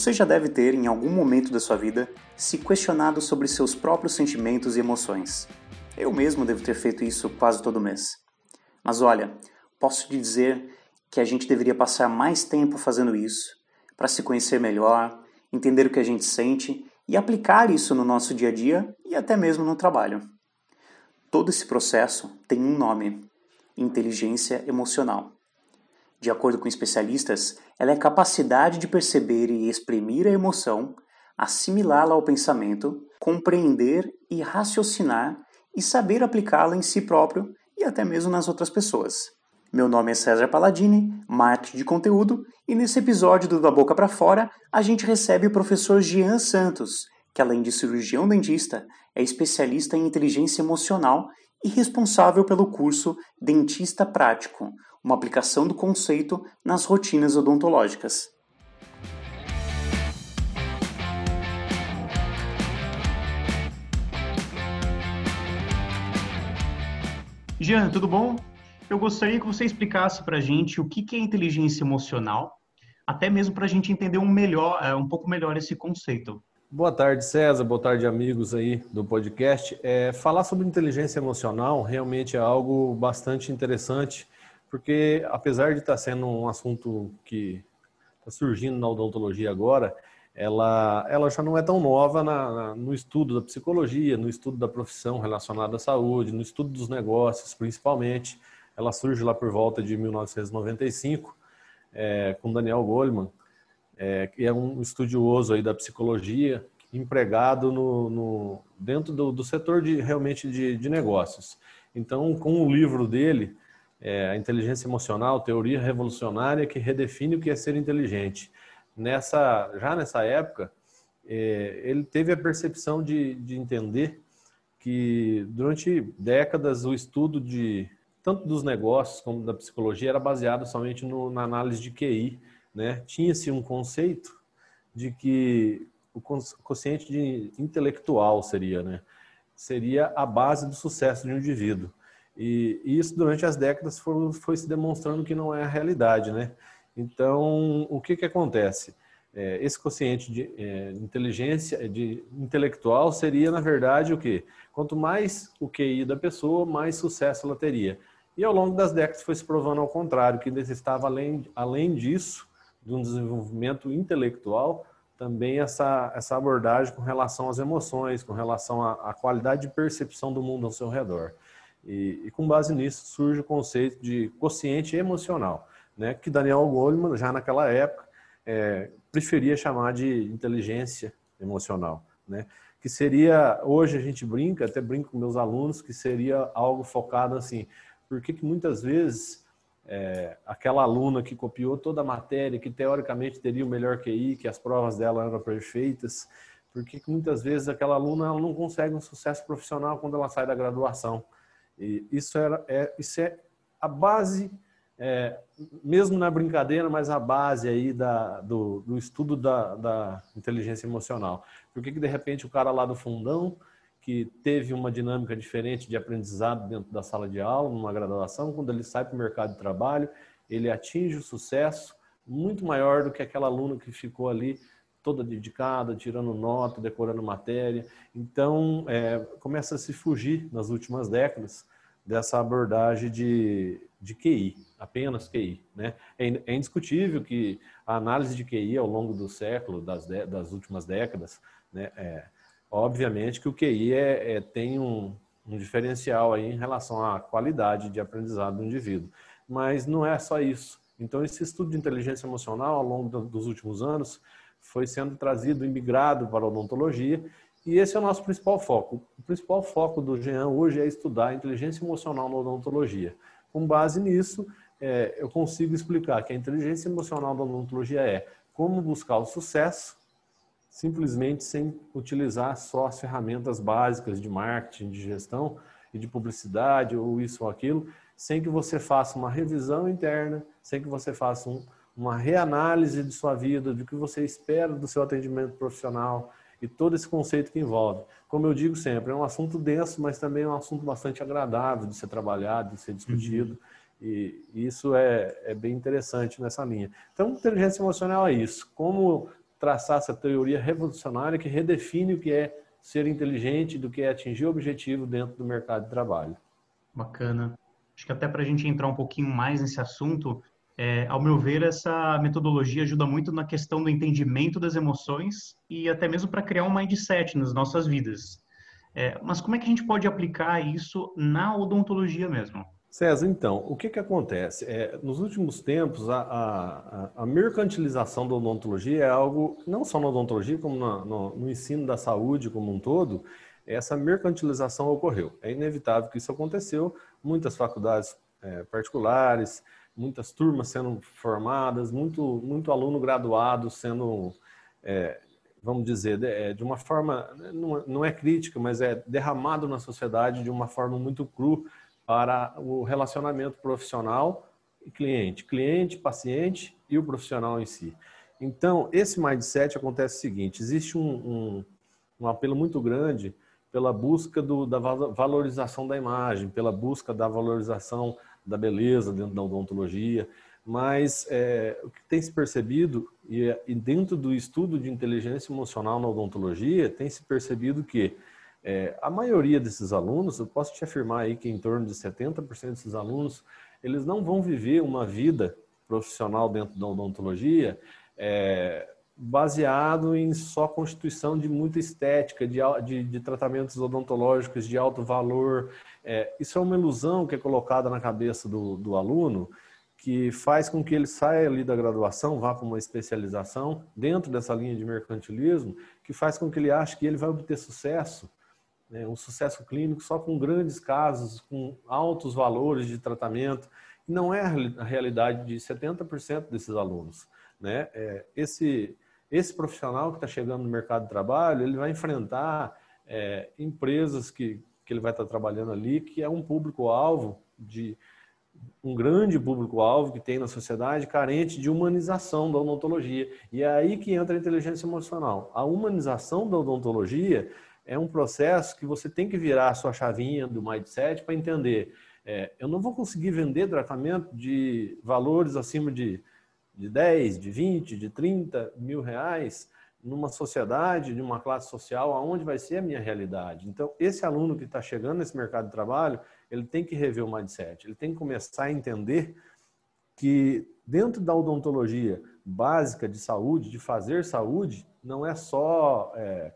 Você já deve ter, em algum momento da sua vida, se questionado sobre seus próprios sentimentos e emoções. Eu mesmo devo ter feito isso quase todo mês. Mas olha, posso te dizer que a gente deveria passar mais tempo fazendo isso, para se conhecer melhor, entender o que a gente sente e aplicar isso no nosso dia a dia e até mesmo no trabalho. Todo esse processo tem um nome: inteligência emocional. De acordo com especialistas, ela é a capacidade de perceber e exprimir a emoção, assimilá-la ao pensamento, compreender e raciocinar e saber aplicá-la em si próprio e até mesmo nas outras pessoas. Meu nome é César Palladini, marketing de conteúdo, e nesse episódio do Da Boca para Fora, a gente recebe o professor Jean Santos, que além de cirurgião dentista, é especialista em inteligência emocional e responsável pelo curso Dentista Prático, uma aplicação do conceito nas rotinas odontológicas. Jean, tudo bom? Eu gostaria que você explicasse para a gente o que é inteligência emocional, até mesmo para a gente entender um, melhor, é, um pouco melhor esse conceito. Boa tarde, César. Boa tarde, amigos aí do podcast. É, falar sobre inteligência emocional realmente é algo bastante interessante porque apesar de estar sendo um assunto que está surgindo na odontologia agora, ela, ela já não é tão nova na, na, no estudo da psicologia, no estudo da profissão relacionada à saúde, no estudo dos negócios, principalmente. Ela surge lá por volta de 1995, é, com Daniel Goleman, é, que é um estudioso aí da psicologia, empregado no, no dentro do, do, setor de realmente de, de negócios. Então, com o livro dele, é, a inteligência emocional, teoria revolucionária que redefine o que é ser inteligente. Nessa, já nessa época, é, ele teve a percepção de, de entender que durante décadas o estudo de tanto dos negócios como da psicologia era baseado somente no, na análise de QI, né? Tinha-se um conceito de que o consciente de intelectual seria, né? Seria a base do sucesso de um indivíduo. E, isso durante as décadas foi, foi, se demonstrando que não é a realidade, né? Então, o que que acontece? É, esse quociente de é, inteligência, de intelectual seria, na verdade, o que? Quanto mais o QI da pessoa, mais sucesso ela teria. E ao longo das décadas foi se provando ao contrário, que necessitava, além, além disso, de um desenvolvimento intelectual, também essa, essa abordagem com relação às emoções, com relação à, à qualidade de percepção do mundo ao seu redor. E, e, com base nisso surge o conceito de consciente emocional, né, que Daniel Goleman, já naquela época, é, preferia chamar de inteligência emocional, né, que seria, hoje a gente brinca, até brinco com meus alunos, que seria algo focado assim, porque que muitas vezes é, aquela aluna que copiou toda a matéria, que teoricamente teria o melhor QI, que as provas dela eram perfeitas, porque que muitas vezes aquela aluna ela não consegue um sucesso profissional quando ela sai da graduação. E isso, era, é, isso é a base, é, mesmo na brincadeira, mas a base aí da, do, do estudo da, da, inteligência emocional. Por que de repente o cara lá do fundão, que teve uma dinâmica diferente de aprendizado dentro da sala de aula, numa graduação, quando ele sai para o mercado de trabalho, ele atinge o sucesso muito maior do que aquela aluna que ficou ali toda dedicada, tirando nota, decorando matéria. Então, é, começa a se fugir nas últimas décadas dessa abordagem de, de QI, apenas QI. Né? É, é indiscutível que a análise de QI ao longo do século, das, das últimas décadas, né, é, obviamente que o QI é, é, tem um, um diferencial aí em relação à qualidade de aprendizado do indivíduo. Mas não é só isso. Então, esse estudo de inteligência emocional, ao longo dos últimos anos, foi sendo trazido e migrado para a odontologia e esse é o nosso principal foco. O principal foco do Jean hoje é estudar a inteligência emocional na odontologia. Com base nisso, é, eu consigo explicar que a inteligência emocional da odontologia é como buscar o sucesso simplesmente sem utilizar só as ferramentas básicas de marketing, de gestão e de publicidade ou isso ou aquilo, sem que você faça uma revisão interna, sem que você faça um, uma reanálise de sua vida, do que você espera do seu atendimento profissional, e todo esse conceito que envolve. Como eu digo sempre, é um assunto denso, mas também é um assunto bastante agradável de ser trabalhado, de ser discutido. Uhum. E isso é, é bem interessante nessa linha. Então, inteligência emocional é isso. Como traçar essa teoria revolucionária que redefine o que é ser inteligente, do que é atingir o objetivo dentro do mercado de trabalho. Bacana. Acho que até para a gente entrar um pouquinho mais nesse assunto, é, ao meu ver, essa metodologia ajuda muito na questão do entendimento das emoções e até mesmo para criar um mindset nas nossas vidas. É, mas como é que a gente pode aplicar isso na odontologia mesmo? César, então, o que, que acontece? É, nos últimos tempos, a, a, a, mercantilização da odontologia é algo, não só na odontologia, como na, no, no, ensino da saúde como um todo, essa mercantilização ocorreu. É inevitável que isso aconteceu. Muitas faculdades é, particulares, muitas turmas sendo formadas, muito, muito aluno graduado sendo, é, vamos dizer, de, é, de, uma forma, não, não é crítica, mas é derramado na sociedade de uma forma muito cru para o relacionamento profissional e cliente, cliente, paciente e o profissional em si. Então, esse mindset acontece o seguinte: existe um, um, um apelo muito grande pela busca do, da valorização da imagem, pela busca da valorização da beleza dentro da odontologia, mas é, o que tem se percebido, e, e, dentro do estudo de inteligência emocional na odontologia, tem se percebido que é, a maioria desses alunos, eu posso te afirmar aí que em torno de 70% desses alunos, eles não vão viver uma vida profissional dentro da odontologia é, baseado em só constituição de muita estética, de, de, de tratamentos odontológicos de alto valor. É, isso é uma ilusão que é colocada na cabeça do, do aluno, que faz com que ele saia ali da graduação, vá para uma especialização dentro dessa linha de mercantilismo, que faz com que ele ache que ele vai obter sucesso né, sucesso clínico só com grandes casos, com altos valores de tratamento. Não é a realidade de 70% desses alunos. Né? É, esse, esse profissional que está chegando no mercado de trabalho, ele vai enfrentar é, empresas que, que ele vai estar tá trabalhando ali, que é um público-alvo de um grande público-alvo que tem na sociedade carente de humanização da odontologia. E é aí que entra a inteligência emocional. A humanização da odontologia é um processo que você tem que virar a sua chavinha do mindset para entender. É, eu não vou conseguir vender tratamento de valores acima de, de 10, de 20, de 30 mil reais numa sociedade, de uma classe social, aonde vai ser a minha realidade. Então, esse aluno que está chegando nesse mercado de trabalho, ele tem que rever o mindset, ele tem que começar a entender que dentro da odontologia básica de saúde, de fazer saúde, não é só é,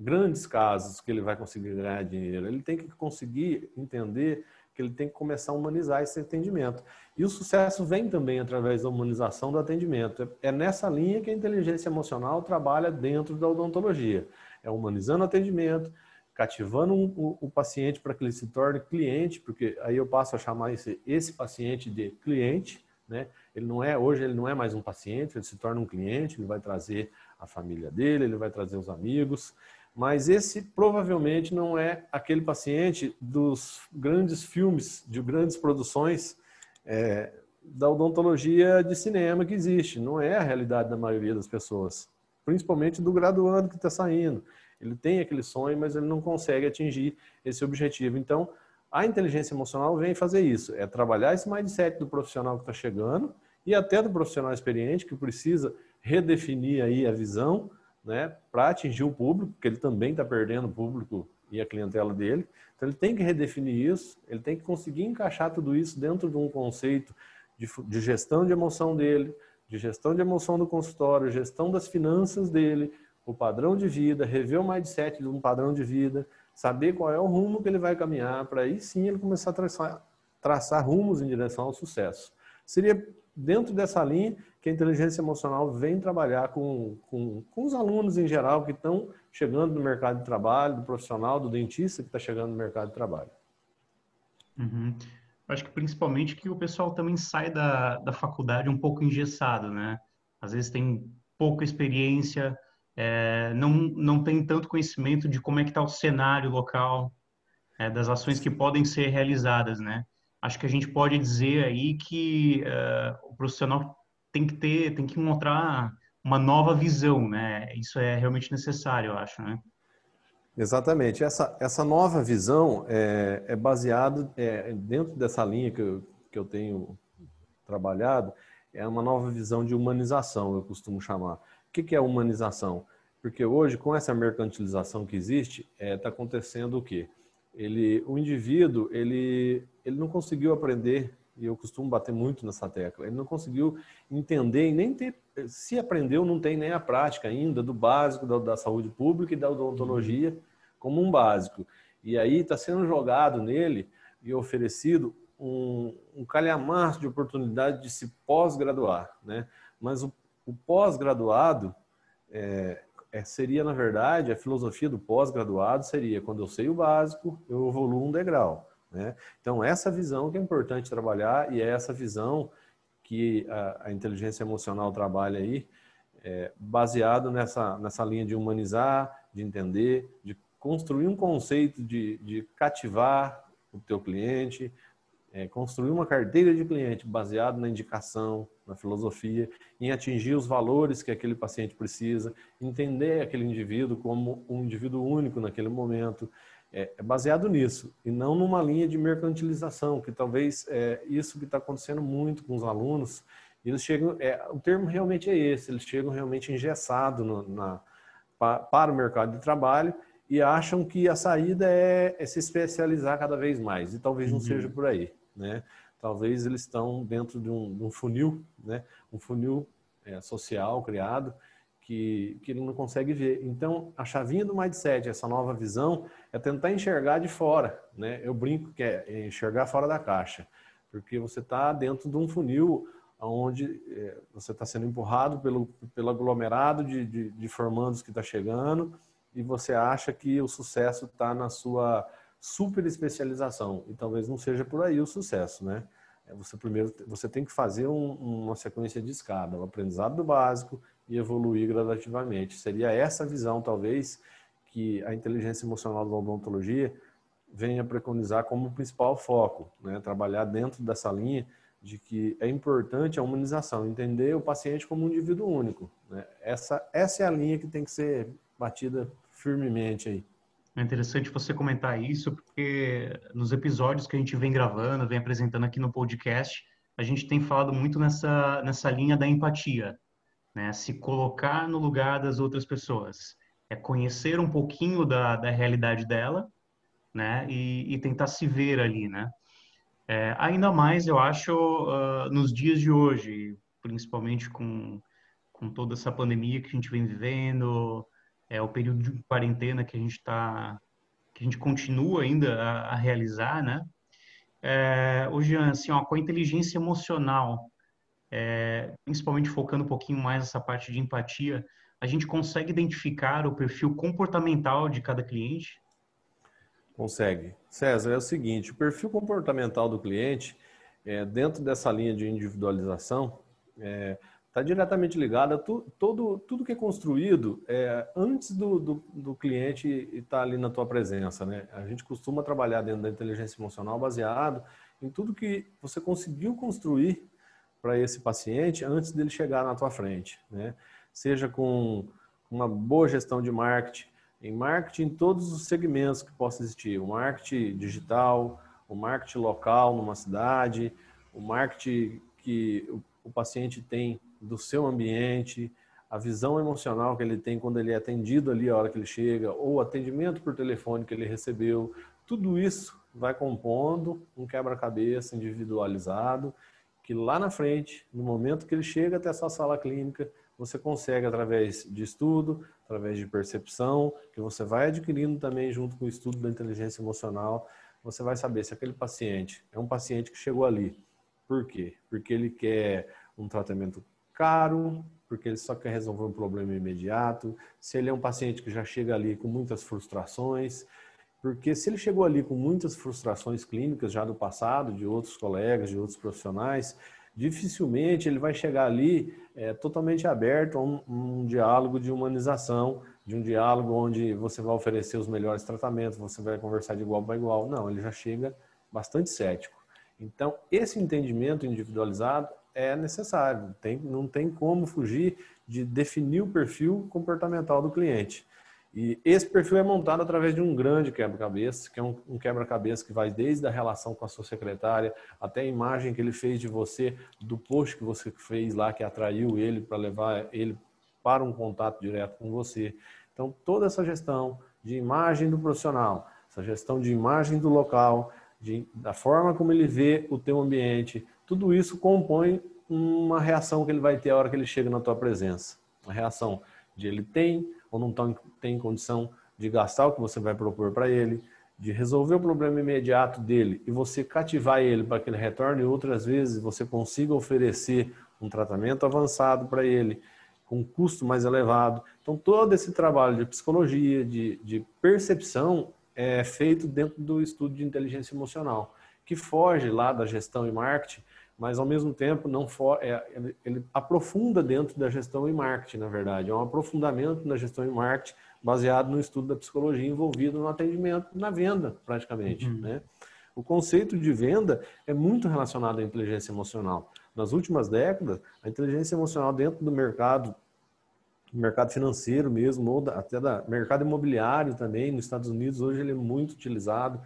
grandes casos que ele vai conseguir ganhar dinheiro. Ele tem que conseguir entender que ele tem que começar a humanizar esse atendimento. E o sucesso vem também através da humanização do atendimento. É nessa linha que a inteligência emocional trabalha dentro da odontologia. É humanizando o atendimento, cativando um, o, o, paciente para que ele se torne cliente, porque aí eu passo a chamar esse, esse paciente de cliente, né? Ele não é hoje ele não é mais um paciente, ele se torna um cliente, ele vai trazer a família dele, ele vai trazer os amigos, mas esse provavelmente não é aquele paciente dos grandes filmes, de grandes produções é, da odontologia de cinema que existe. Não é a realidade da maioria das pessoas, principalmente do graduando que está saindo. Ele tem aquele sonho, mas ele não consegue atingir esse objetivo. Então, a inteligência emocional vem fazer isso, é trabalhar esse mindset do profissional que está chegando e até do profissional experiente que precisa redefinir aí a visão né, para atingir o público, porque ele também está perdendo o público e a clientela dele. Então ele tem que redefinir isso, ele tem que conseguir encaixar tudo isso dentro de um conceito de, de gestão de emoção dele, de gestão de emoção do consultório, gestão das finanças dele, o padrão de vida, rever o mindset de um padrão de vida, saber qual é o rumo que ele vai caminhar, para aí sim ele começar a traçar, traçar rumos em direção ao sucesso. Seria dentro dessa linha que a inteligência emocional vem trabalhar com, com, com os alunos em geral que estão chegando no mercado de trabalho, do profissional, do dentista que está chegando no mercado de trabalho. Uhum. Acho que principalmente que o pessoal também sai da, da faculdade um pouco engessado, né? Às vezes tem pouca experiência, é, não, não tem tanto conhecimento de como é que está o cenário local, é, das ações que podem ser realizadas, né? Acho que a gente pode dizer aí que uh, o profissional tem que ter, tem que encontrar uma nova visão, né? Isso é realmente necessário, eu acho, né? Exatamente. Essa, essa nova visão é, é baseada é, dentro dessa linha que eu, que eu tenho trabalhado, é uma nova visão de humanização, eu costumo chamar. que, que é humanização? Porque hoje, com essa mercantilização que existe, está é, tá acontecendo o quê? Ele, o indivíduo, ele, ele não conseguiu aprender, e eu costumo bater muito nessa tecla, ele não conseguiu entender e nem ter, se aprendeu, não tem nem a prática ainda do básico da, da saúde pública e da odontologia como um básico. E aí está sendo jogado nele e oferecido um, um calhamaço de oportunidade de se pós-graduar, né? Mas o, o pós-graduado é, é, seria, na verdade, a filosofia do pós-graduado seria quando eu sei o básico, eu evoluo um degrau. Né? Então, essa visão que é importante trabalhar e é essa visão que a, a inteligência emocional trabalha aí, é, baseado nessa, nessa linha de humanizar, de entender, de construir um conceito de, de cativar o teu cliente, é, construir uma carteira de cliente baseado na indicação, na filosofia, em atingir os valores que aquele paciente precisa, entender aquele indivíduo como um indivíduo único naquele momento, é, é baseado nisso e não numa linha de mercantilização, que talvez é isso que está acontecendo muito com os alunos. Eles chegam, é, o termo realmente é esse, eles chegam realmente engessados na, para o mercado de trabalho e acham que a saída é, é se especializar cada vez mais, e talvez não uhum. seja por aí né? Talvez eles estão dentro de um, de um funil, né? Um funil é, social criado que, que ele não consegue ver. Então, a chavinha do mindset, essa nova visão, é tentar enxergar de fora, né? Eu brinco que é enxergar fora da caixa, porque você está dentro de um funil onde é, você está sendo empurrado pelo, pelo aglomerado de, de, de formandos que está chegando e você acha que o sucesso está na sua super especialização e talvez não seja por aí o sucesso, né? É, você primeiro você tem que fazer um, uma sequência de escada, o aprendizado do básico e evoluir gradativamente. Seria essa visão talvez que a inteligência emocional da odontologia venha preconizar como principal foco, né? Trabalhar dentro dessa linha de que é importante a humanização, entender o paciente como um indivíduo único. Né? Essa, essa é a linha que tem que ser batida firmemente aí. É interessante você comentar isso, porque nos episódios que a gente vem gravando, vem apresentando aqui no podcast, a gente tem falado muito nessa, nessa linha da empatia, né? Se colocar no lugar das outras pessoas. É conhecer um pouquinho da, da realidade dela, né? E, e tentar se ver ali, né? É, ainda mais, eu acho, uh, nos dias de hoje, principalmente com, com toda essa pandemia que a gente vem vivendo, é o período de quarentena que a gente está, que a gente continua ainda a, a realizar, né? É, hoje, assim, ó, com a inteligência emocional, é, principalmente focando um pouquinho mais nessa parte de empatia, a gente consegue identificar o perfil comportamental de cada cliente? Consegue. César, é o seguinte, o perfil comportamental do cliente, é, dentro dessa linha de individualização, é, está diretamente ligada a tu, todo, tudo que é construído é, antes do, do, do cliente estar tá ali na tua presença. Né? A gente costuma trabalhar dentro da inteligência emocional baseado em tudo que você conseguiu construir para esse paciente antes dele chegar na tua frente. Né? Seja com uma boa gestão de marketing, em marketing em todos os segmentos que possa existir, o marketing digital, o marketing local numa cidade, o marketing que o paciente tem do seu ambiente, a visão emocional que ele tem quando ele é atendido ali a hora que ele chega, ou o atendimento por telefone que ele recebeu, tudo isso vai compondo um quebra-cabeça individualizado que lá na frente, no momento que ele chega até a sua sala clínica, você consegue através de estudo, através de percepção, que você vai adquirindo também junto com o estudo da inteligência emocional, você vai saber se aquele paciente é um paciente que chegou ali. Por quê? Porque ele quer um tratamento caro, porque ele só quer resolver um problema imediato, se ele é um paciente que já chega ali com muitas frustrações, porque se ele chegou ali com muitas frustrações clínicas já do passado, de outros colegas, de outros profissionais, dificilmente ele vai chegar ali é, totalmente aberto a um, um, diálogo de humanização, de um diálogo onde você vai oferecer os melhores tratamentos, você vai conversar de igual para igual. Não, ele já chega bastante cético. Então, esse entendimento individualizado é necessário. Tem, não tem como fugir de definir o perfil comportamental do cliente. E esse perfil é montado através de um grande quebra-cabeça, que é um, um quebra-cabeça que vai desde a relação com a sua secretária até a imagem que ele fez de você, do post que você fez lá, que atraiu ele para levar ele para um contato direto com você. Então, toda essa gestão de imagem do profissional, essa gestão de imagem do local, de, da forma como ele vê o teu ambiente, tudo isso compõe uma reação que ele vai ter a hora que ele chega na tua presença. Uma reação de ele tem ou não tem condição de gastar o que você vai propor para ele, de resolver o problema imediato dele e você cativar ele para que ele retorne outras vezes, você consiga oferecer um tratamento avançado para ele com um custo mais elevado. Então, todo esse trabalho de psicologia, de, de percepção, é feito dentro do estudo de inteligência emocional, que foge lá da gestão e marketing, mas ao mesmo tempo não for, é, ele, ele aprofunda dentro da gestão e marketing, na verdade. É um aprofundamento na gestão e marketing baseado no estudo da psicologia envolvido no atendimento, na venda, praticamente. Uhum. Né? O conceito de venda é muito relacionado à inteligência emocional. Nas últimas décadas, a inteligência emocional dentro do mercado, mercado financeiro mesmo, ou até da mercado imobiliário também, nos Estados Unidos, hoje ele é muito utilizado,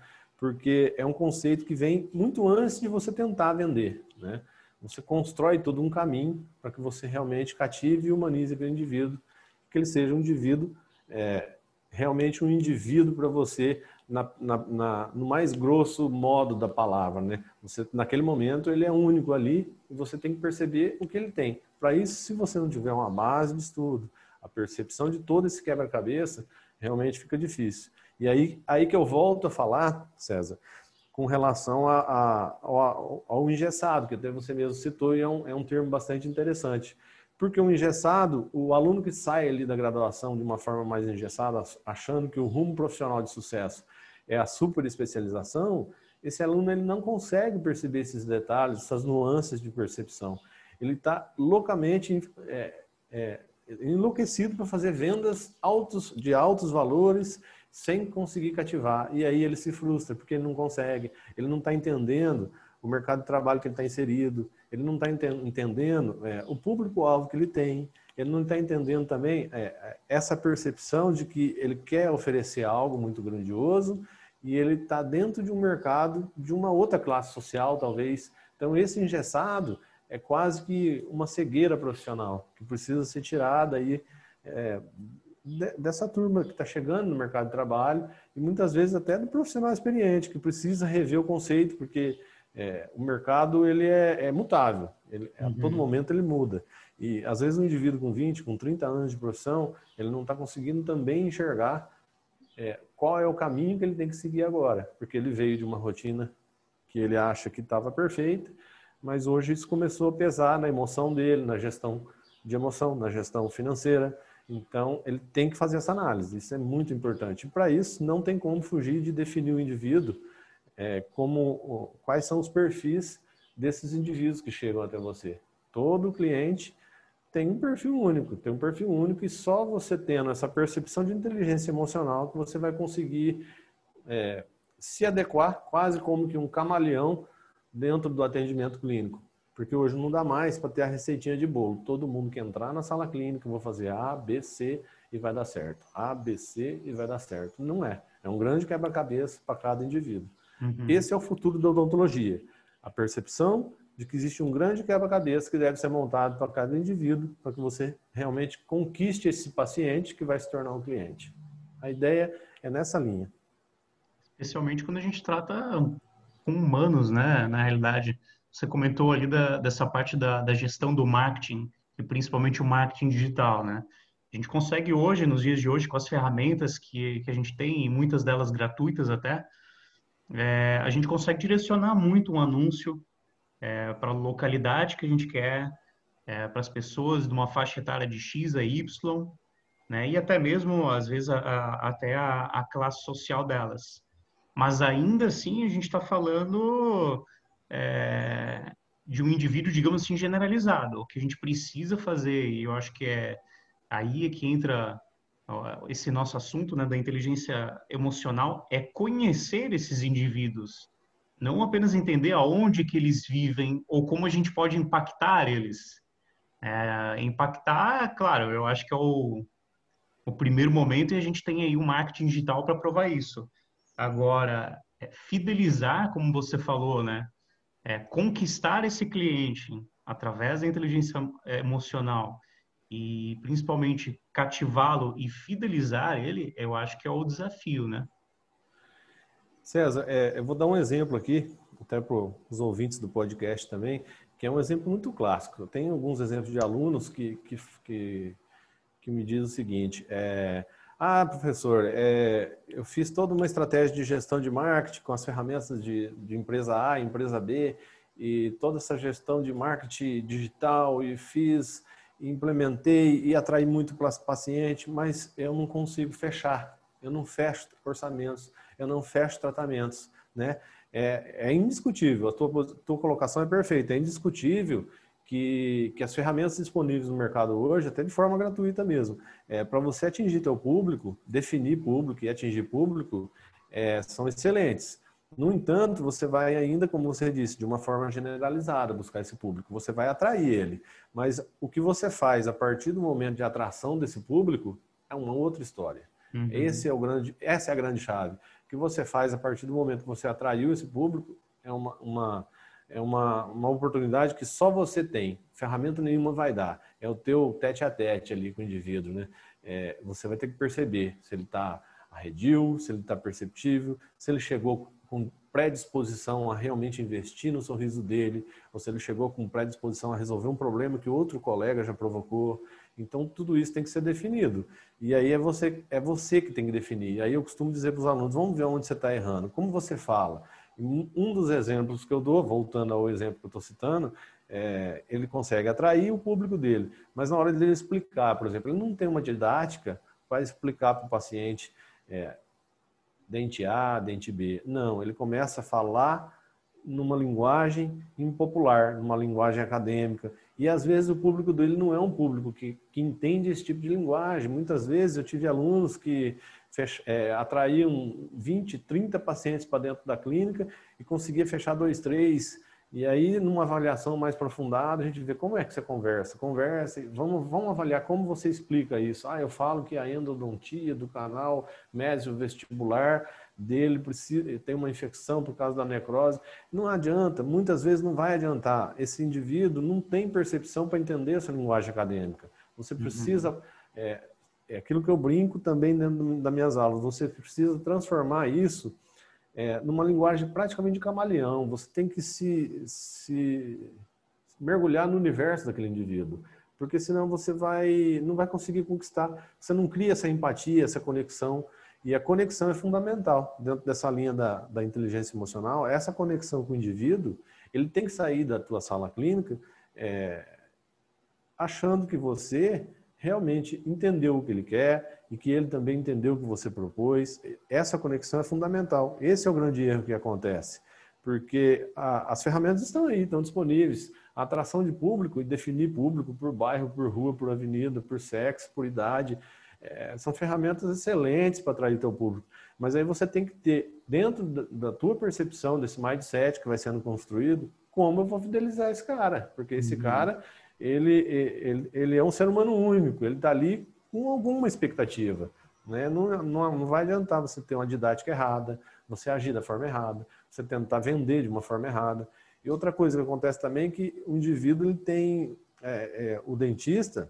porque é um conceito que vem muito antes de você tentar vender. Né? Você constrói todo um caminho para que você realmente cative e humanize aquele indivíduo, que ele seja um indivíduo é, realmente um indivíduo para você na, na, na, no mais grosso modo da palavra, né? Você naquele momento ele é único ali e você tem que perceber o que ele tem. Para isso, se você não tiver uma base de estudo, a percepção de todo esse quebra-cabeça, realmente fica difícil. E aí, aí que eu volto a falar, César, com relação a, a, ao, ao engessado, que até você mesmo citou, e é um, é um termo bastante interessante. Porque o engessado, o aluno que sai ali da graduação de uma forma mais engessada, achando que o rumo profissional de sucesso é a super especialização, esse aluno ele não consegue perceber esses detalhes, essas nuances de percepção. Ele está loucamente é, é, enlouquecido para fazer vendas altos, de altos valores sem conseguir cativar. E aí ele se frustra porque ele não consegue, ele não está entendendo o mercado de trabalho que ele está inserido, ele não está entendendo é, o público-alvo que ele tem, ele não está entendendo também é, é, essa percepção de que ele quer oferecer algo muito grandioso e ele está dentro de um mercado de uma outra classe social, talvez. Então, esse engessado é quase que uma cegueira profissional que precisa ser tirada aí é, dessa turma que está chegando no mercado de trabalho e muitas vezes até do profissional experiente que precisa rever o conceito porque é, o mercado ele é, é mutável, ele, uhum. a todo momento ele muda. E às vezes um indivíduo com 20, com 30 anos de profissão, ele não está conseguindo também enxergar é, qual é o caminho que ele tem que seguir agora, porque ele veio de uma rotina que ele acha que estava perfeita, mas hoje isso começou a pesar na emoção dele, na gestão de emoção, na gestão financeira. Então, ele tem que fazer essa análise, isso é muito importante. E para isso, não tem como fugir de definir o indivíduo é, como quais são os perfis desses indivíduos que chegam até você. Todo cliente tem um perfil único, tem um perfil único e só você tendo essa percepção de inteligência emocional que você vai conseguir é, se adequar quase como que um camaleão dentro do atendimento clínico. Porque hoje não dá mais para ter a receitinha de bolo. Todo mundo que entrar na sala clínica, vou fazer A, B, C e vai dar certo. A, B, C e vai dar certo. Não é. É um grande quebra-cabeça para cada indivíduo. Uhum. Esse é o futuro da odontologia. A percepção de que existe um grande quebra-cabeça que deve ser montado para cada indivíduo, para que você realmente conquiste esse paciente que vai se tornar um cliente. A ideia é nessa linha. Especialmente quando a gente trata com humanos, né? Na realidade, você comentou ali da, dessa parte da, da gestão do marketing, e principalmente o marketing digital, né? A gente consegue hoje, nos dias de hoje, com as ferramentas que, que a gente tem, muitas delas gratuitas até, é, a gente consegue direcionar muito um anúncio é, para a localidade que a gente quer, é, para as pessoas de uma faixa etária de X a Y, né, e até mesmo, às vezes, a, a, até a, a, classe social delas. Mas ainda assim, a gente está falando é, de um indivíduo, digamos assim, generalizado. O que a gente precisa fazer, e eu acho que é aí é que entra esse nosso assunto né, da inteligência emocional é conhecer esses indivíduos, não apenas entender aonde que eles vivem ou como a gente pode impactar eles. É, impactar, claro, eu acho que é o, o primeiro momento e a gente tem aí o marketing digital para provar isso. Agora, é, fidelizar, como você falou, né? É, conquistar esse cliente através da inteligência emocional e principalmente cativá-lo e fidelizar ele, eu acho que é o desafio, né? César, é, eu vou dar um exemplo aqui, até para os ouvintes do podcast também, que é um exemplo muito clássico. Eu tenho alguns exemplos de alunos que, que, que, que me dizem o seguinte: é, ah, professor, é, eu fiz toda uma estratégia de gestão de marketing com as ferramentas de, de empresa A, empresa B, e toda essa gestão de marketing digital, e fiz, implementei e atraí muito paciente, mas eu não consigo fechar, eu não fecho orçamentos eu não fecho tratamentos, né? É, é indiscutível, a tua, tua colocação é perfeita, é indiscutível que, que as ferramentas disponíveis no mercado hoje, até de forma gratuita mesmo, é, para você atingir teu público, definir público e atingir público, é, são excelentes. No entanto, você vai ainda, como você disse, de uma forma generalizada buscar esse público. Você vai atrair ele. Mas o que você faz a partir do momento de atração desse público é uma outra história. Uhum. Esse é o grande, essa é a grande chave que você faz a partir do momento que você atraiu esse público é uma, uma, é uma, uma oportunidade que só você tem. Ferramenta nenhuma vai dar. É o teu tete a tete ali com o indivíduo, né? É, você vai ter que perceber se ele está arredio, se ele está perceptível, se ele chegou com predisposição a realmente investir no sorriso dele, ou se ele chegou com predisposição a resolver um problema que outro colega já provocou. Então, tudo isso tem que ser definido. E aí é você, é você que tem que definir. E aí eu costumo dizer para os alunos, vamos ver onde você está errando. Como você fala? Um dos exemplos que eu dou, voltando ao exemplo que eu estou citando, é, ele consegue atrair o público dele. Mas na hora dele explicar, por exemplo, ele não tem uma didática para explicar para o paciente é, dente A, dente B. Não, ele começa a falar numa linguagem impopular, numa linguagem acadêmica. E às vezes o público dele não é um público que, que entende esse tipo de linguagem. Muitas vezes eu tive alunos que fech, é, atraíam 20, 30 pacientes para dentro da clínica e conseguia fechar dois, três. E aí, numa avaliação mais aprofundada, a gente vê como é que você conversa. Conversa, vamos, vamos avaliar como você explica isso. Ah, eu falo que a endodontia do canal mesio-vestibular dele precisa, tem uma infecção por causa da necrose. Não adianta, muitas vezes não vai adiantar. Esse indivíduo não tem percepção para entender essa linguagem acadêmica. Você uhum. precisa, uhum. é, é aquilo que eu brinco também dentro das minhas aulas, você precisa transformar isso é, numa linguagem praticamente de camaleão. Você tem que se, se mergulhar no universo daquele indivíduo porque senão você vai não vai conseguir conquistar. Você não cria essa empatia, essa conexão. E a conexão é fundamental dentro dessa linha da, da inteligência emocional. Essa conexão com o indivíduo, ele tem que sair da tua sala clínica é, achando que você realmente entendeu o que ele quer e que ele também entendeu o que você propôs. Essa conexão é fundamental. Esse é o grande erro que acontece, porque a, as ferramentas estão aí, estão disponíveis. A atração de público e definir público por bairro, por rua, por avenida, por sexo, por idade, é, são ferramentas excelentes para atrair teu público. Mas aí você tem que ter, dentro da, da, tua percepção, desse mindset que vai sendo construído, como eu vou fidelizar esse cara. Porque esse uhum. cara, ele, ele, ele é um ser humano único, ele está ali com alguma expectativa. Né? Não, não, não vai adiantar você ter uma didática errada, você agir da forma errada, você tentar vender de uma forma errada. E outra coisa que acontece também é que o indivíduo ele tem, é, é, o dentista,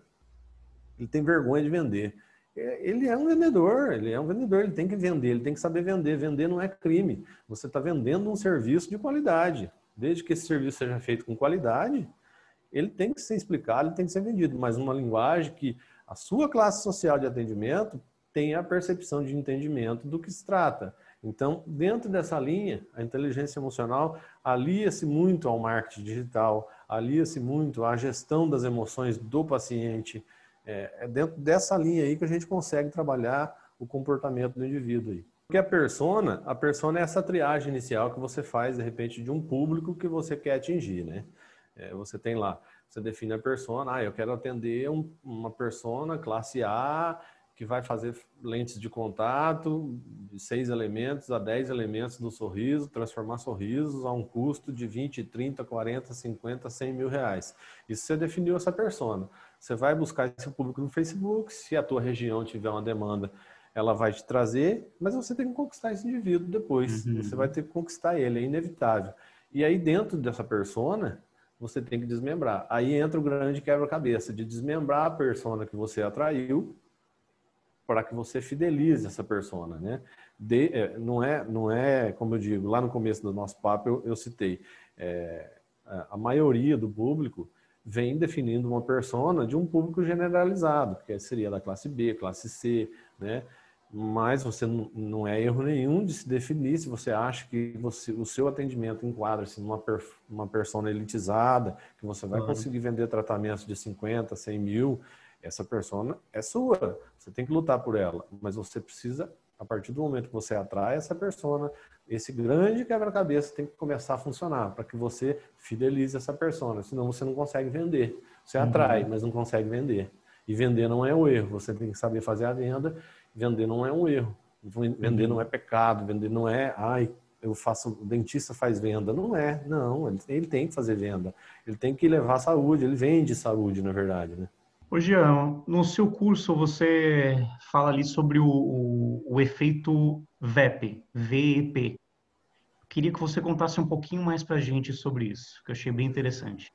ele tem vergonha de vender. É, ele é um vendedor, ele é um vendedor, ele tem que vender, ele tem que saber vender. Vender não é crime. Você está vendendo um serviço de qualidade. Desde que esse serviço seja feito com qualidade, ele tem que ser explicado, ele tem que ser vendido, mas numa linguagem que a sua classe social de atendimento tenha a percepção de entendimento do que se trata. Então, dentro dessa linha, a inteligência emocional alia-se muito ao marketing digital, alia-se muito à gestão das emoções do paciente, é, é dentro dessa linha aí que a gente consegue trabalhar o comportamento do indivíduo aí. Porque a persona, a persona é essa triagem inicial que você faz, de repente, de um público que você quer atingir, né? É, você tem lá, você define a persona, ah, eu quero atender um, uma persona classe A que vai fazer lentes de contato de seis elementos a dez elementos do sorriso, transformar sorrisos a um custo de 20, 30, 40, 50, 100 mil reais. Isso você definiu essa persona. Você vai buscar esse público no Facebook, se a tua região tiver uma demanda, ela vai te trazer, mas você tem que conquistar esse indivíduo depois. Uhum. Você vai ter que conquistar ele, é inevitável. E aí dentro dessa persona, você tem que desmembrar. Aí entra o grande quebra-cabeça de desmembrar a persona que você atraiu para que você fidelize essa persona, né? De, é, não é, não é, como eu digo, lá no começo do nosso papo eu, eu citei, é, a maioria do público vem definindo uma persona de um público generalizado, que seria da classe B, classe C, né? Mas você não, é erro nenhum de se definir se você acha que você, o seu atendimento enquadra-se numa per, uma persona elitizada, que você vai uhum. conseguir vender tratamentos de 50, 100 mil, essa persona é sua. Você tem que lutar por ela, mas você precisa, a partir do momento que você atrai essa persona, esse grande quebra-cabeça tem que começar a funcionar para que você fidelize essa persona, senão você não consegue vender. Você uhum. atrai, mas não consegue vender. E vender não é o erro, você tem que saber fazer a venda. Vender não é um erro. Vender uhum. não é pecado, vender não é, ai, eu faço, o dentista faz venda. Não é, não, ele, ele tem que fazer venda. Ele tem que levar saúde, ele vende saúde, na verdade, né? Ô Jean, no seu curso você fala ali sobre o, o, o efeito VEP, VEP. Queria que você contasse um pouquinho mais para a gente sobre isso, que eu achei bem interessante.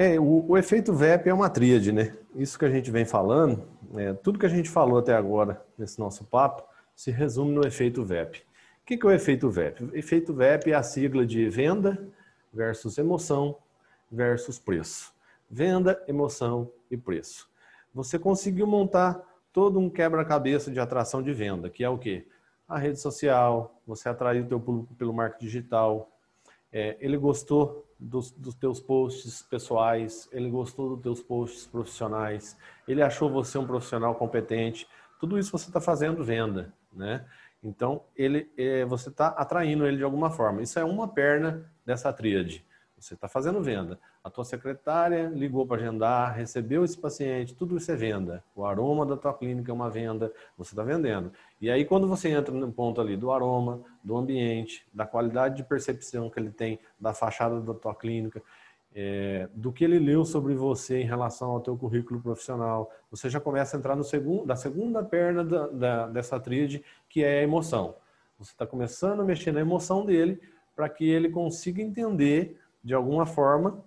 É, o, o, efeito VEP é uma tríade, né? Isso que a gente vem falando, é, tudo que a gente falou até agora nesse nosso papo, se resume no efeito VEP. O que, que é o efeito VEP? Efeito VEP é a sigla de venda versus emoção versus preço. Venda, emoção e preço. Você conseguiu montar todo um quebra-cabeça de atração de venda, que é o quê? A rede social, você atraiu o teu público pelo marketing digital, é, ele gostou dos, dos teus posts pessoais, ele gostou dos teus posts profissionais, ele achou você um profissional competente, tudo isso você está fazendo venda, né? Então, ele, é, você está atraindo ele de alguma forma. Isso é uma perna dessa tríade. Você está fazendo venda. A tua secretária ligou para agendar, recebeu esse paciente, tudo isso é venda. O aroma da tua clínica é uma venda, você está vendendo. E aí, quando você entra no ponto ali do aroma, do ambiente, da qualidade de percepção que ele tem da fachada da tua clínica, é, do que ele leu sobre você em relação ao teu currículo profissional, você já começa a entrar no segundo, da segunda perna da, da, dessa tríade, que é a emoção. Você está começando a mexer na emoção dele para que ele consiga entender de alguma forma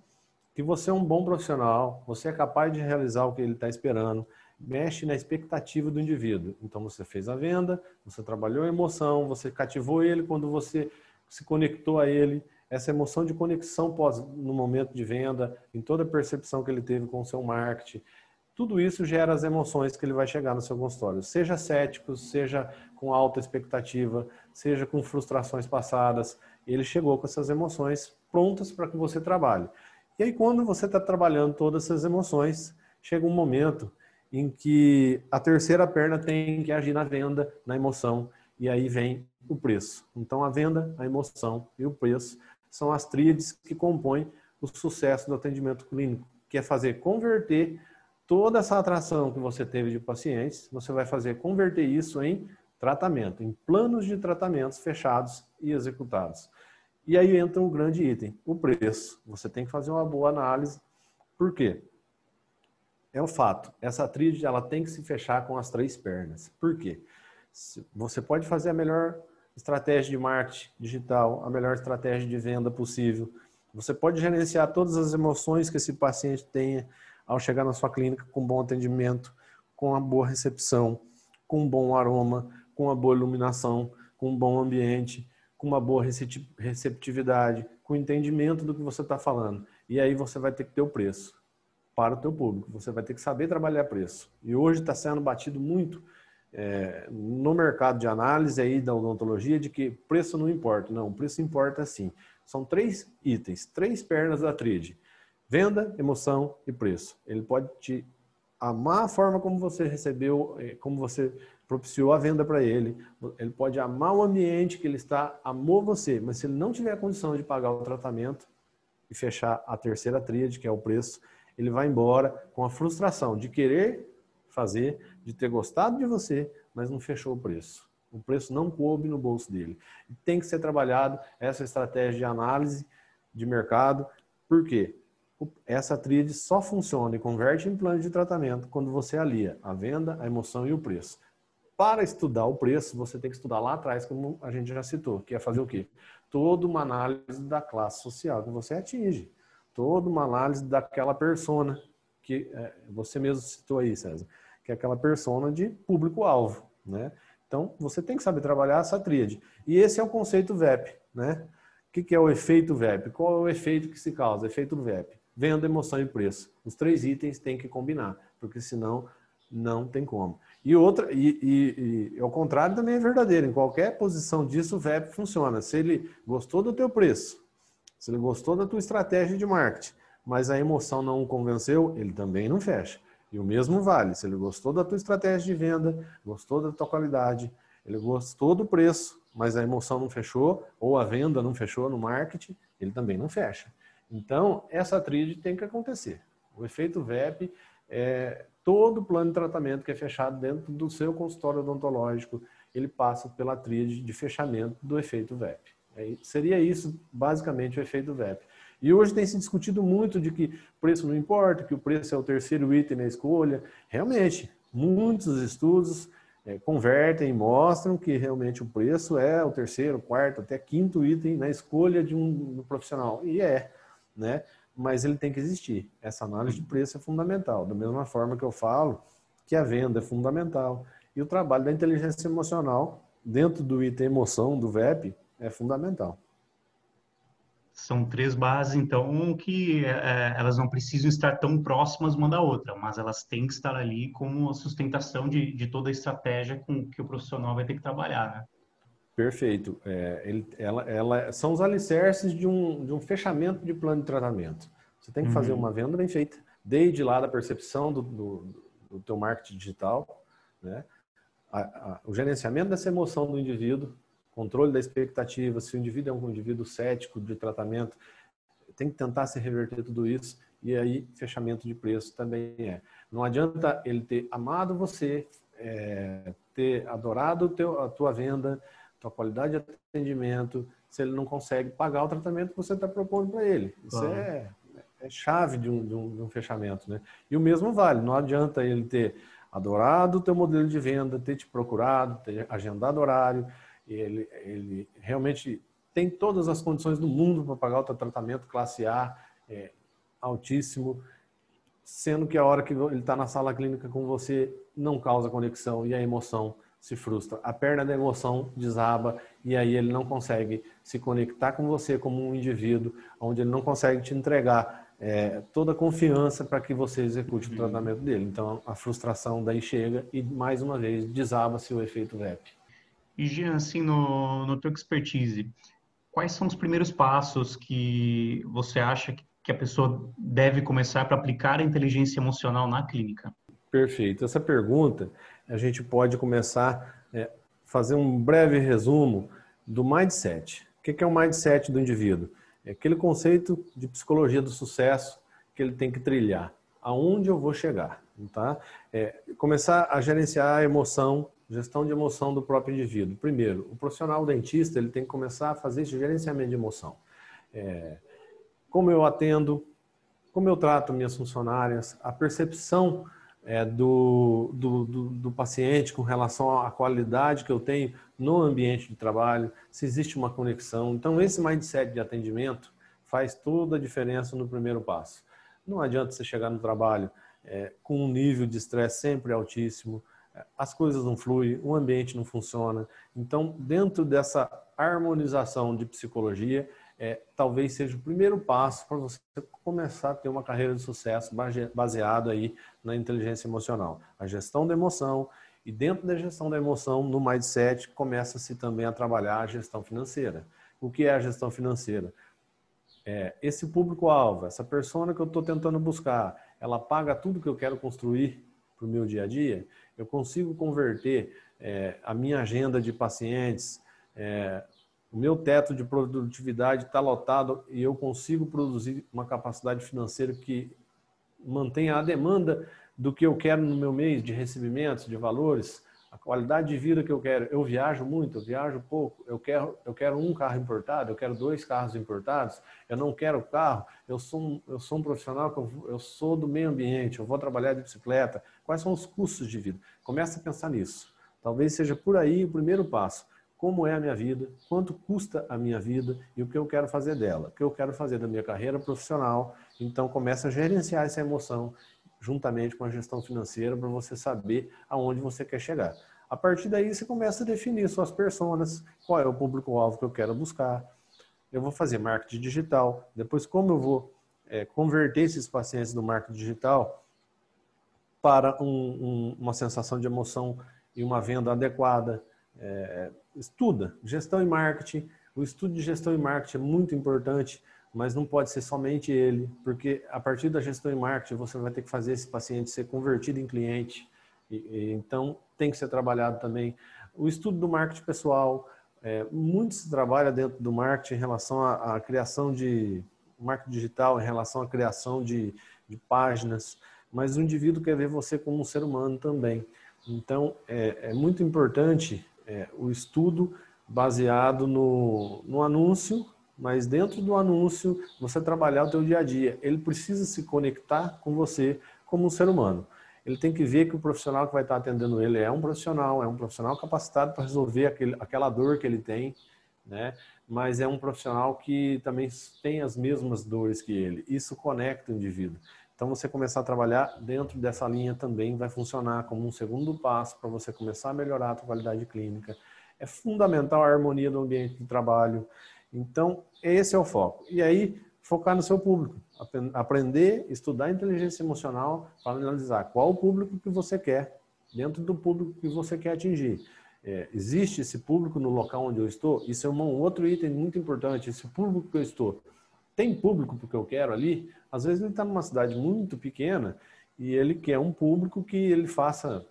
que você é um bom profissional, você é capaz de realizar o que ele está esperando, mexe na expectativa do indivíduo. Então você fez a venda, você trabalhou a emoção, você cativou ele quando você se conectou a ele, essa emoção de conexão pós, no momento de venda, em toda a percepção que ele teve com o seu marketing, tudo isso gera as emoções que ele vai chegar no seu consultório. Seja cético, seja com alta expectativa, seja com frustrações passadas, ele chegou com essas emoções prontas para que você trabalhe. E aí, quando você está trabalhando todas essas emoções, chega um momento em que a terceira perna tem que agir na venda, na emoção, e aí vem o preço. Então, a venda, a emoção e o preço são as tríades que compõem o sucesso do atendimento clínico, que é fazer converter toda essa atração que você teve de pacientes, você vai fazer converter isso em tratamento, em planos de tratamentos fechados e executados. E aí entra um grande item, o preço. Você tem que fazer uma boa análise. Por quê? É o fato, essa tríade ela tem que se fechar com as três pernas. Por quê? Você pode fazer a melhor estratégia de marketing digital, a melhor estratégia de venda possível. Você pode gerenciar todas as emoções que esse paciente tenha ao chegar na sua clínica com bom atendimento, com uma boa recepção, com um bom aroma, com uma boa iluminação, com um bom ambiente, com uma boa receptividade, com entendimento do que você está falando. E aí você vai ter que ter o preço para o teu público. Você vai ter que saber trabalhar preço. E hoje está sendo batido muito é, no mercado de análise aí da odontologia de que preço não importa. Não, preço importa sim. São três itens, três pernas da tríade. Venda, emoção e preço. Ele pode te amar a forma como você recebeu, é, como você propiciou a venda para ele. Ele pode amar o ambiente que ele está, amou você, mas se ele não tiver a condição de pagar o tratamento e fechar a terceira tríade, que é o preço, ele vai embora com a frustração de querer fazer, de ter gostado de você, mas não fechou o preço. O preço não coube no bolso dele. Tem que ser trabalhado essa estratégia de análise de mercado. Por quê? Essa tríade só funciona e converte em plano de tratamento quando você alia a venda, a emoção e o preço. Para estudar o preço, você tem que estudar lá atrás, como a gente já citou, que é fazer o quê? Toda uma análise da classe social que você atinge. toda uma análise daquela persona que é, você mesmo citou aí, César, que é aquela persona de público-alvo, né? Então, você tem que saber trabalhar essa tríade. E esse é o conceito VEP, né? O que é o efeito VEP? Qual é o efeito que se causa? Efeito VEP. Venda, emoção e preço. Os três itens têm que combinar, porque senão não tem como. E outra, e, e, e ao contrário também é verdadeiro. Em qualquer posição disso, o VEP funciona. Se ele gostou do teu preço, se ele gostou da tua estratégia de marketing, mas a emoção não o convenceu, ele também não fecha. E o mesmo vale. Se ele gostou da tua estratégia de venda, gostou da tua qualidade, ele gostou do preço, mas a emoção não fechou, ou a venda não fechou no marketing, ele também não fecha. Então, essa tríade tem que acontecer. O efeito VEP é todo plano de tratamento que é fechado dentro do seu consultório odontológico, ele passa pela tríade de fechamento do efeito VEP. É, seria isso, basicamente, o efeito VEP. E hoje tem se discutido muito de que preço não importa, que o preço é o terceiro item na escolha. Realmente, muitos estudos é, convertem e mostram que realmente o preço é o terceiro, quarto, até quinto item na escolha de um, um profissional. E é, né? Mas ele tem que existir. Essa análise de preço é fundamental. Da mesma forma que eu falo que a venda é fundamental. E o trabalho da inteligência emocional dentro do item emoção do VEP é fundamental. São três bases, então, que é, elas não precisam estar tão próximas uma da outra, mas elas têm que estar ali como a sustentação de, de toda a estratégia com que o profissional vai ter que trabalhar, né? Perfeito. É, ele, ela, ela, são os alicerces de um, de um fechamento de plano de tratamento. Você tem que uhum. fazer uma venda bem feita, desde lá da percepção do, do, do teu marketing digital, né? A, a, o gerenciamento dessa emoção do indivíduo, controle da expectativa, se o indivíduo é um indivíduo cético de tratamento, tem que tentar se reverter tudo isso e aí fechamento de preço também é. Não adianta ele ter amado você, é, ter adorado teu, a tua venda, tua qualidade de atendimento, se ele não consegue pagar o tratamento que você está propondo para ele. Isso é, é, chave de um, de, um, de um, fechamento, né? E o mesmo vale, não adianta ele ter adorado o teu modelo de venda, ter te procurado, ter agendado horário, ele, ele realmente tem todas as condições do mundo para pagar o teu tratamento classe A, é, altíssimo, sendo que a hora que ele está na sala clínica com você não causa conexão e a emoção se frustra. A perna da emoção desaba e aí ele não consegue se conectar com você como um indivíduo, onde ele não consegue te entregar é, toda a confiança para que você execute o uhum. tratamento dele. Então a frustração daí chega e mais uma vez desaba-se o efeito VEP. E Jean, assim, no, no teu expertise, quais são os primeiros passos que você acha que a pessoa deve começar para aplicar a inteligência emocional na clínica? Perfeito. Essa pergunta a gente pode começar a é, fazer um breve resumo do mindset. O que é o mindset do indivíduo? É aquele conceito de psicologia do sucesso que ele tem que trilhar. Aonde eu vou chegar? Tá? É, começar a gerenciar a emoção Gestão de emoção do próprio indivíduo. Primeiro, o profissional dentista ele tem que começar a fazer esse gerenciamento de emoção. É, como eu atendo, como eu trato minhas funcionárias, a percepção é, do, do, do, do, paciente com relação à qualidade que eu tenho no ambiente de trabalho, se existe uma conexão. Então, esse mindset de atendimento faz toda a diferença no primeiro passo. Não adianta você chegar no trabalho é, com um nível de estresse sempre altíssimo, as coisas não fluem, o ambiente não funciona. Então, dentro dessa harmonização de psicologia, é, talvez seja o primeiro passo para você começar a ter uma carreira de sucesso baseado aí na inteligência emocional. A gestão da emoção e dentro da gestão da emoção, no mindset, começa-se também a trabalhar a gestão financeira. O que é a gestão financeira? É, esse público-alvo, essa persona que eu estou tentando buscar, ela paga tudo que eu quero construir para o meu dia a dia? eu consigo converter é, a minha agenda de pacientes, é, o meu teto de produtividade está lotado e eu consigo produzir uma capacidade financeira que mantenha a demanda do que eu quero no meu mês de recebimentos, de valores, a qualidade de vida que eu quero. Eu viajo muito, eu viajo pouco, eu quero, eu quero um carro importado, eu quero dois carros importados, eu não quero carro, eu sou um, eu sou um profissional que eu, eu sou do meio ambiente, eu vou trabalhar de bicicleta. Quais são os custos de vida? Comece a pensar nisso. Talvez seja por aí o primeiro passo. Como é a minha vida, quanto custa a minha vida e o que eu quero fazer dela, o que eu quero fazer da minha carreira profissional. Então, começa a gerenciar essa emoção juntamente com a gestão financeira para você saber aonde você quer chegar. A partir daí, você começa a definir suas personas, qual é o público-alvo que eu quero buscar. Eu vou fazer marketing digital. Depois, como eu vou é, converter esses pacientes do marketing digital para um, um, uma sensação de emoção e uma venda adequada. É, estuda gestão e marketing. O estudo de gestão e marketing é muito importante, mas não pode ser somente ele, porque a partir da gestão e marketing você vai ter que fazer esse paciente ser convertido em cliente. E, e, então tem que ser trabalhado também o estudo do marketing pessoal. É, muito se trabalha dentro do marketing em relação à, à criação de marketing digital, em relação à criação de, de páginas, mas o indivíduo quer ver você como um ser humano também. Então, é, é muito importante é, o estudo baseado no, no anúncio, mas dentro do anúncio você trabalhar o teu dia a dia. Ele precisa se conectar com você como um ser humano. Ele tem que ver que o profissional que vai estar atendendo ele é um profissional, é um profissional capacitado para resolver aquele, aquela dor que ele tem, né? Mas é um profissional que também tem as mesmas dores que ele. Isso conecta o indivíduo. Então, você começar a trabalhar dentro dessa linha também vai funcionar como um segundo passo para você começar a melhorar a sua qualidade clínica. É fundamental a harmonia do ambiente de trabalho. Então, esse é o foco. E aí, focar no seu público. Aprender, estudar inteligência emocional para analisar qual o público que você quer, dentro do público que você quer atingir. É, existe esse público no local onde eu estou? Isso é um outro item muito importante. Esse público que eu estou, tem público porque eu quero ali? Às vezes ele está numa cidade muito pequena e ele quer um público que ele faça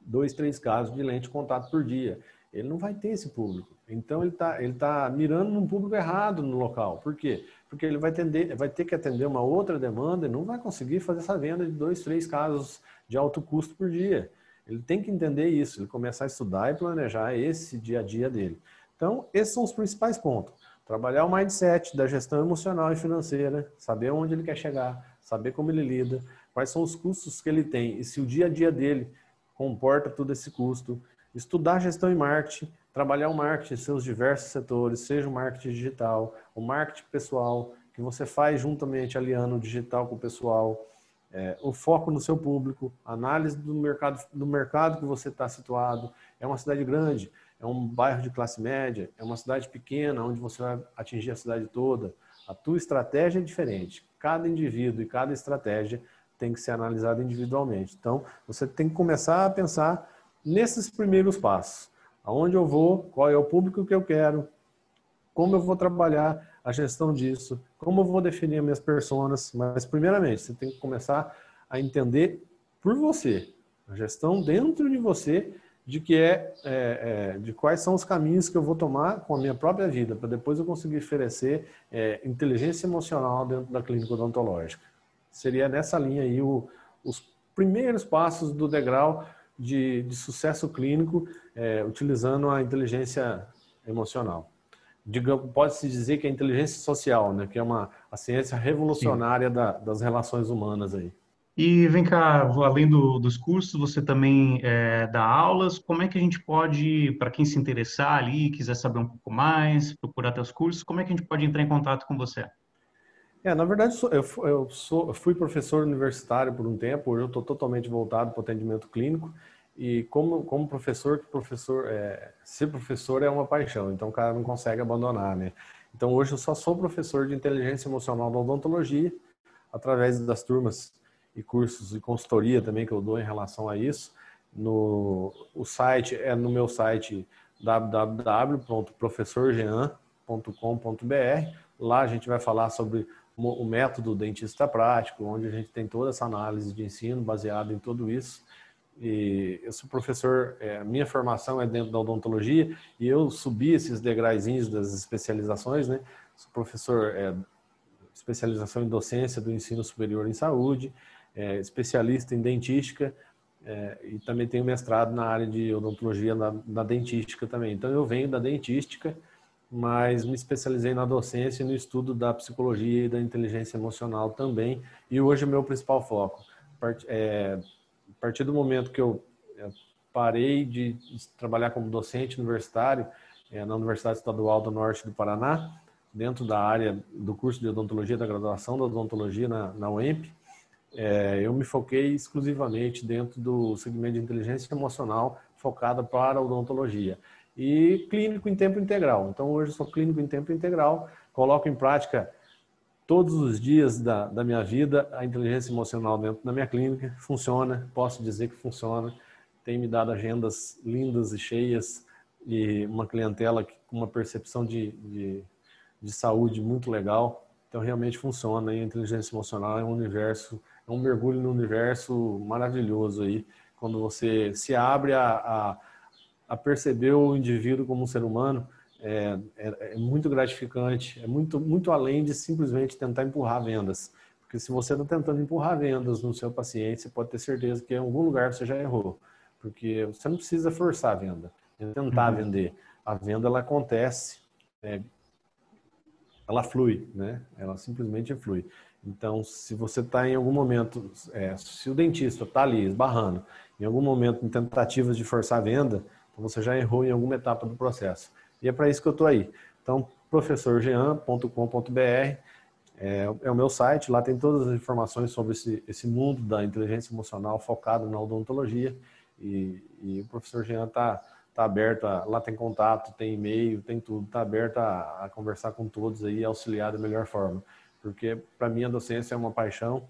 dois, três casos de lente de contato por dia. Ele não vai ter esse público. Então ele está ele tá mirando num público errado no local. Por quê? Porque ele vai, atender, vai ter que atender uma outra demanda e não vai conseguir fazer essa venda de dois, três casos de alto custo por dia. Ele tem que entender isso, ele começar a estudar e planejar esse dia a dia dele. Então, esses são os principais pontos. Trabalhar o mindset da gestão emocional e financeira, saber onde ele quer chegar, saber como ele lida, quais são os custos que ele tem e se o dia a dia dele comporta todo esse custo. Estudar gestão e marketing, trabalhar o marketing em seus diversos setores, seja o marketing digital, o marketing pessoal, que você faz juntamente aliando o digital com o pessoal, é, o foco no seu público, análise do mercado, do mercado que você está situado. É uma cidade grande, é um bairro de classe média, é uma cidade pequena onde você vai atingir a cidade toda. A tua estratégia é diferente. Cada indivíduo e cada estratégia tem que ser analisada individualmente. Então, você tem que começar a pensar nesses primeiros passos. Aonde eu vou, qual é o público que eu quero, como eu vou trabalhar a gestão disso, como eu vou definir as minhas personas. Mas, primeiramente, você tem que começar a entender por você, a gestão dentro de você de que é, é, é, de quais são os caminhos que eu vou tomar com a minha própria vida para depois eu conseguir oferecer é, inteligência emocional dentro da clínica odontológica. Seria nessa linha aí o, os primeiros passos do degrau de, de sucesso clínico é, utilizando a inteligência emocional. Pode-se dizer que é a inteligência social, né, que é uma a ciência revolucionária da, das relações humanas aí. E vem cá, além do, dos cursos, você também é, dá aulas. Como é que a gente pode, para quem se interessar ali, quiser saber um pouco mais, procurar teus cursos, como é que a gente pode entrar em contato com você? É, na verdade, eu, eu, sou, eu fui professor universitário por um tempo, hoje eu estou totalmente voltado para o atendimento clínico. E como, como professor, professor é, ser professor é uma paixão, então o cara não consegue abandonar, né? Então hoje eu só sou professor de inteligência emocional da odontologia, através das turmas e cursos de consultoria também que eu dou em relação a isso. No, o site é no meu site www.professorjean.com.br. Lá a gente vai falar sobre o método dentista prático, onde a gente tem toda essa análise de ensino baseada em tudo isso. E eu sou professor, é, minha formação é dentro da odontologia e eu subi esses degraizinhos das especializações, né? Sou professor é, especialização em docência do ensino superior em saúde, é, especialista em dentística é, e também tenho mestrado na área de odontologia na, na, dentística também. Então eu venho da dentística, mas me especializei na docência e no estudo da psicologia e da inteligência emocional também. E hoje o meu principal foco. É, a partir do momento que eu é, parei de trabalhar como docente universitário é, na Universidade Estadual do Norte do Paraná, dentro da área do curso de odontologia, da graduação da odontologia na, na UEMP. É, eu me foquei exclusivamente dentro do segmento de inteligência emocional focada para odontologia e clínico em tempo integral. Então, hoje sou clínico em tempo integral, coloco em prática todos os dias da, da minha vida a inteligência emocional dentro da minha clínica. Funciona, posso dizer que funciona. Tem me dado agendas lindas e cheias e uma clientela com uma percepção de, de, de saúde muito legal. Então, realmente funciona. E a inteligência emocional é um universo, é um mergulho no universo maravilhoso aí, quando você se abre a, a, a perceber o indivíduo como um ser humano é, é, é, muito gratificante, é muito, muito além de simplesmente tentar empurrar vendas. Porque se você está tentando empurrar vendas no seu paciente, você pode ter certeza que em algum lugar você já errou. Porque você não precisa forçar a venda, tentar uhum. vender. A venda ela acontece, é, ela flui, né? Ela simplesmente flui. Então, se você está em algum momento, é, se o dentista está ali esbarrando, em algum momento em tentativas de forçar a venda, então você já errou em alguma etapa do processo. E é para isso que eu estou aí. Então, professorjean.com.br é, é, o meu site, lá tem todas as informações sobre esse, esse mundo da inteligência emocional focado na odontologia. E, e o professor Jean está tá aberto, a, lá tem contato, tem e-mail, tem tudo, está aberto a, a, conversar com todos aí e auxiliar da melhor forma. Porque para mim a docência é uma paixão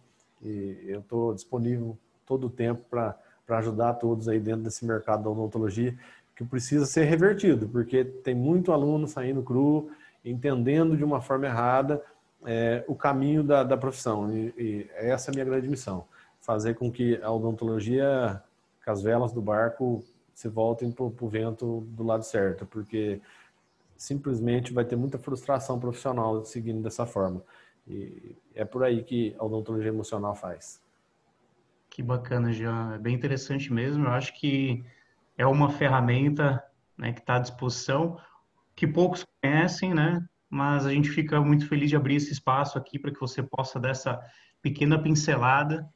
e eu estou disponível todo o tempo para ajudar todos aí dentro desse mercado da odontologia que precisa ser revertido, porque tem muito aluno saindo cru, entendendo de uma forma errada é, o caminho da, da profissão. E, e, essa é a minha grande missão: fazer com que a odontologia, que as velas do barco se voltem para o vento do lado certo, porque simplesmente vai ter muita frustração profissional seguindo dessa forma. E é por aí que a odontologia emocional faz. Que bacana, Jean. É bem interessante mesmo. Eu acho que é uma ferramenta né, que está à disposição, que poucos conhecem, né? Mas a gente fica muito feliz de abrir esse espaço aqui para que você possa dar essa pequena pincelada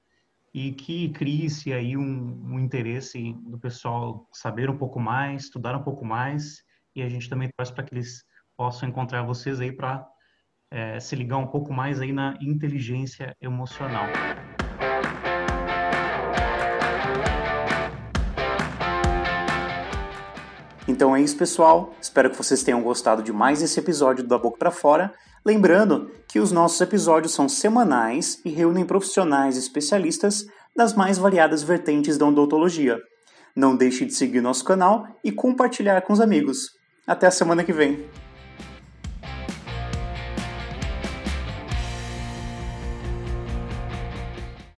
e que crie-se aí um, um, interesse do pessoal saber um pouco mais, estudar um pouco mais e a gente também torce para que eles possam encontrar vocês aí para é, se ligar um pouco mais aí na inteligência emocional. Então é isso, pessoal. Espero que vocês tenham gostado de mais esse episódio do Da Boca para Fora. Lembrando que os nossos episódios são semanais e reúnem profissionais especialistas das mais variadas vertentes da odontologia. Não deixe de seguir nosso canal e compartilhar com os amigos. Até a semana que vem.